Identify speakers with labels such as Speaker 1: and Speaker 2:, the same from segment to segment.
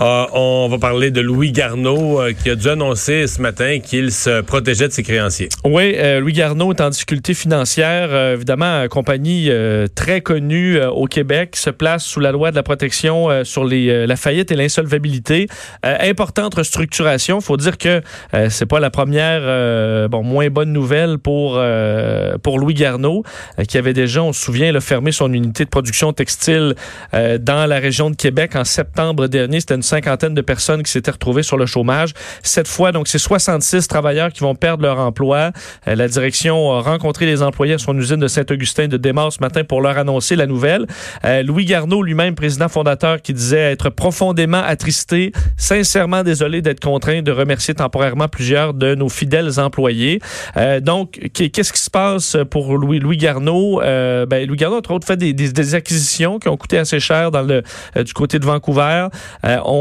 Speaker 1: Euh, on va parler de Louis Garneau euh, qui a dû annoncer ce matin qu'il se protégeait de ses créanciers.
Speaker 2: Oui, euh, Louis Garneau est en difficulté financière. évidemment, une compagnie très connue au Québec se place sous la loi de la protection sur les, la faillite et l'insolvabilité. importante restructuration. faut dire que c'est pas la première, bon, moins bonne nouvelle pour, Louis Garneau, qui avait déjà, on se souvient, fermé son unité de production textile dans la région de Québec en septembre dernier. C'était cinquantaine de personnes qui s'étaient retrouvées sur le chômage. Cette fois, donc, c'est 66 travailleurs qui vont perdre leur emploi. Euh, la direction a rencontré les employés à son usine de Saint-Augustin de Desmaures ce matin pour leur annoncer la nouvelle. Euh, Louis Garneau, lui-même, président fondateur, qui disait être profondément attristé, sincèrement désolé d'être contraint de remercier temporairement plusieurs de nos fidèles employés. Euh, donc, qu'est-ce qui se passe pour Louis, Louis Garneau? ben, Louis Garneau, entre autres, fait des, acquisitions qui ont coûté assez cher dans le, du côté de Vancouver.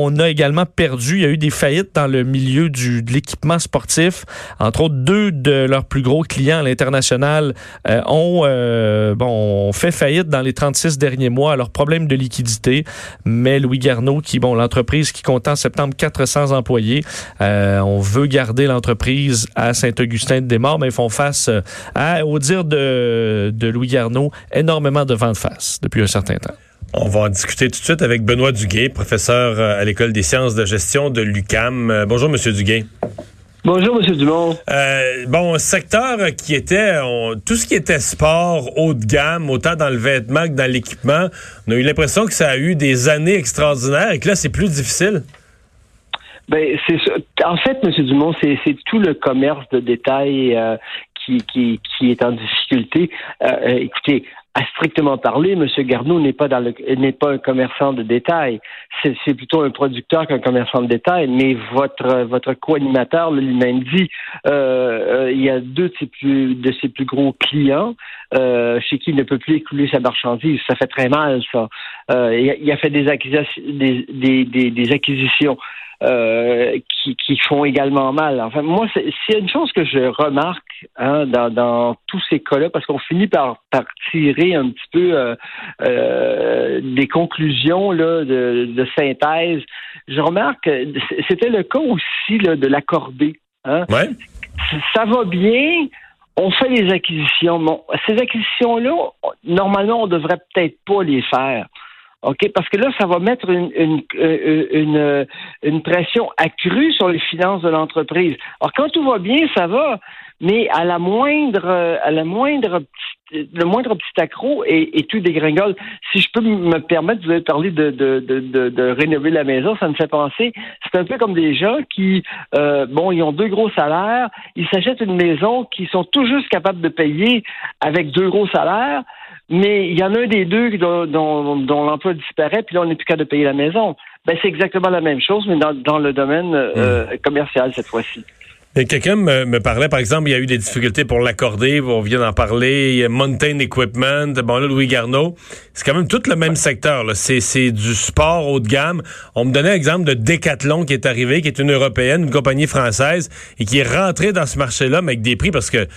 Speaker 2: On a également perdu, il y a eu des faillites dans le milieu du, de l'équipement sportif. Entre autres, deux de leurs plus gros clients à l'international euh, ont, euh, bon, fait faillite dans les 36 derniers mois à leurs problèmes de liquidité. Mais Louis Garneau, qui, bon, l'entreprise qui compte en septembre 400 employés, euh, on veut garder l'entreprise à Saint-Augustin-de-Desmaures, mais ils font face, à, au dire de, de Louis Garneau, énormément de vent de face depuis un certain temps.
Speaker 1: On va en discuter tout de suite avec Benoît Duguay, professeur euh, à l'École des sciences de gestion de l'UCAM. Euh, bonjour, Monsieur Duguay.
Speaker 3: Bonjour, M. Dumont.
Speaker 1: Euh, bon, secteur qui était, tout ce qui était sport, haut de gamme, autant dans le vêtement que dans l'équipement, on a eu l'impression que ça a eu des années extraordinaires et que là, c'est plus difficile.
Speaker 3: Ben, c'est En fait, M. Dumont, c'est tout le commerce de détail qui, qui, qui, est en difficulté. écoutez, à strictement parler, M. Garneau n'est pas n'est pas un commerçant de détail. C'est plutôt un producteur qu'un commerçant de détail. Mais votre votre co-animateur lui-même dit euh, euh, il y a deux de ses plus de ses plus gros clients euh, chez qui il ne peut plus écouler sa marchandise. Ça fait très mal, ça. il, a, fait des acquisitions des, des, des acquisitions euh, qui, qui, font également mal. Enfin, moi, c'est une chose que je remarque hein, dans, dans, tous ces cas-là, parce qu'on finit par, par, tirer un petit peu euh, euh, des conclusions là, de, de, synthèse. Je remarque, c'était le cas aussi là, de l'accorder. Hein?
Speaker 1: Ouais.
Speaker 3: Ça va bien, on fait les acquisitions. Bon, ces acquisitions-là, normalement, on devrait peut-être pas les faire. OK? Parce que là, ça va mettre une, une, euh, une, une pression accrue sur les finances de l'entreprise. Alors, quand tout va bien, ça va, mais à la moindre, à la moindre le moindre petit accro et, tout dégringole. Si je peux me permettre, vous avez parlé de, de, de, de, rénover la maison, ça me fait penser, c'est un peu comme des gens qui, euh, bon, ils ont deux gros salaires, ils s'achètent une maison qu'ils sont tout juste capables de payer avec deux gros salaires, mais il y en a un des deux dont, dont, l'emploi disparaît, puis là, on n'est plus capable de payer la maison. Ben, c'est exactement la même chose, mais dans, dans le domaine euh, hmm. commercial cette fois-ci.
Speaker 1: Quelqu'un me, me, parlait, par exemple, il y a eu des difficultés pour l'accorder, on vient d'en parler, il y a Mountain Equipment, bon là, Louis Garneau, c'est quand même tout le même secteur, c'est du sport haut de gamme. On me donnait l'exemple de Decathlon qui est arrivé, qui est une européenne, une compagnie française, et qui est rentrée dans ce marché-là, mais avec des prix, parce que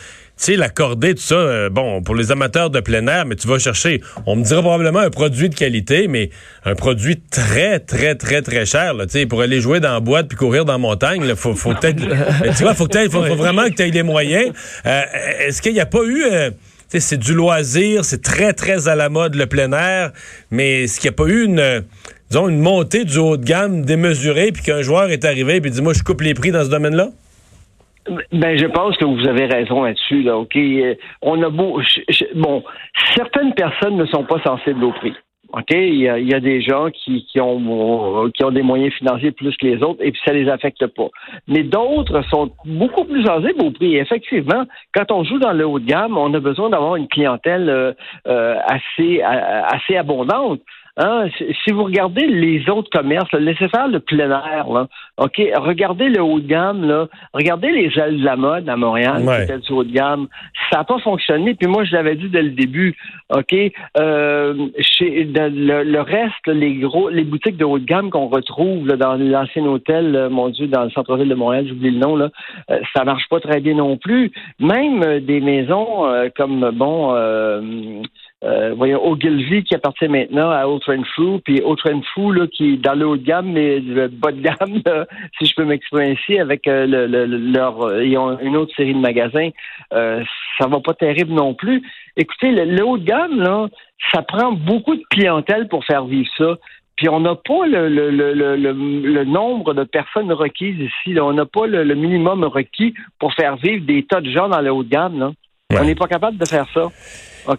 Speaker 1: tu sais, l'accorder, tout ça, euh, bon, pour les amateurs de plein air, mais tu vas chercher, on me dira probablement un produit de qualité, mais un produit très, très, très, très cher, tu sais, pour aller jouer dans la boîte puis courir dans la montagne, il faut, faut peut-être, tu vois, faut, faut, faut, vraiment que tu aies les moyens. Euh, est-ce qu'il n'y a pas eu, euh, sais, c'est du loisir, c'est très, très à la mode le plein air, mais est-ce qu'il n'y a pas eu une, disons, une montée du haut de gamme démesurée puis qu'un joueur est arrivé et dit, moi, je coupe les prix dans ce domaine-là?
Speaker 3: Ben, je pense que vous avez raison là-dessus. Là, ok, euh, on a beau, bon, certaines personnes ne sont pas sensibles au prix. OK? Il y, a, des gens qui, qui, ont, qui ont des moyens financiers plus que les autres et puis ça les affecte pas. Mais d'autres sont beaucoup plus sensibles au prix. effectivement, quand on joue dans le haut de gamme, on a besoin d'avoir une clientèle euh, euh, assez, assez abondante. Hein, si vous regardez les autres commerces, laissez faire le plein air, là, OK, regardez le haut de gamme, là, regardez les ailes de la mode à Montréal,
Speaker 1: ouais.
Speaker 3: du haut de gamme, ça n'a pas fonctionné, puis moi je l'avais dit dès le début, OK, euh, chez le, reste, les gros, les boutiques de haut de gamme qu'on retrouve dans l'ancien hôtel, euh, mon Dieu, dans le centre-ville de Montréal, j'oublie le nom, là, euh, ça marche pas très bien non plus. Même des maisons comme, bon, euh, voyons, Ogilvy qui appartient maintenant à Old Train Foo, puis Old Train Foo là, qui est dans le haut de gamme, mais le bas de gamme, si je peux m'exprimer ainsi, avec euh, le, leur, ils ont une autre série de magasins, euh, ça va pas terrible non plus. Écoutez, le, haut de gamme là, ça prend beaucoup de clientèle pour faire vivre ça. Puis on n'a pas le, le, le, le, nombre de personnes requises ici. Là. On n'a pas le, minimum requis pour faire vivre des tas de gens dans le haut de gamme. Là. On n'est pas capable de faire ça.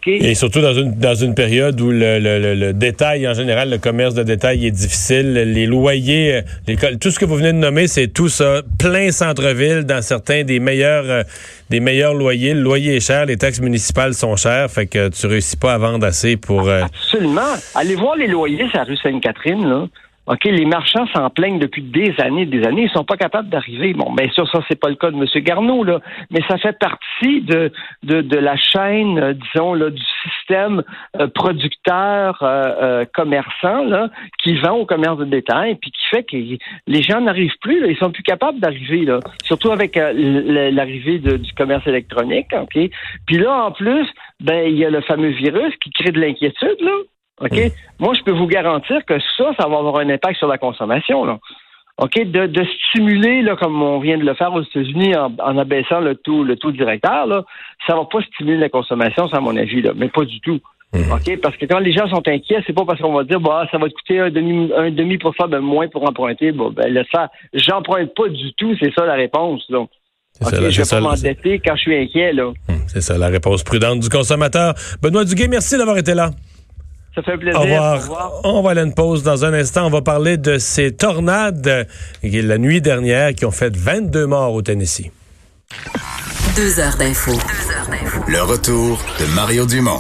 Speaker 1: Et surtout dans une, dans une période où le, le, le, détail, en général, le commerce de détail est difficile. Les loyers, euh, les, tout ce que vous venez de nommer, c'est tout ça, plein centre-ville, dans certains des meilleurs, euh, des meilleurs loyers. Le loyer est cher, les taxes municipales sont chères, fait que tu réussis pas à vendre assez pour...
Speaker 3: Euh, Absolument. Allez voir les loyers sur la rue Sainte-Catherine, là. OK, les marchands s'en plaignent depuis des années, des années, ils sont pas capables d'arriver. Bon, bien sûr, ça, c'est pas le cas de M. Garneau, là, mais ça fait partie de, de, de la chaîne, euh, disons, là, du système euh, producteur euh, commerçant là, qui vend au commerce de détail, puis qui fait que les gens n'arrivent plus, là, ils sont plus capables d'arriver, là. Surtout avec l'arrivée du commerce électronique, OK? Puis là, en plus, ben, il y a le fameux virus qui crée de l'inquiétude, là. OK? Mm. Moi, je peux vous garantir que ça, ça va avoir un impact sur la consommation. Là. OK? De, de stimuler, là, comme on vient de le faire aux États-Unis en, en, abaissant le taux, le taux directeur, là, ça va pas stimuler la consommation, c'est à mon avis, là, mais pas du tout. Mm. OK? Parce que quand les gens sont inquiets, c'est pas parce qu'on va dire bah ça va te coûter un demi un demi pour ça de moins pour emprunter. Bon, ben là, ça, j'emprunte pas du tout, c'est ça la réponse. Donc. Okay, ça, je vais pas m'endetter quand je suis inquiet. là.
Speaker 1: Mm, c'est ça, la réponse prudente du consommateur. Benoît Duguay, merci d'avoir été là.
Speaker 3: Ça fait plaisir. Au revoir.
Speaker 1: On va aller une pause dans un instant. On va parler de ces tornades la nuit dernière qui ont fait 22 morts au Tennessee.
Speaker 4: Deux heures d'info. Le retour de Mario Dumont.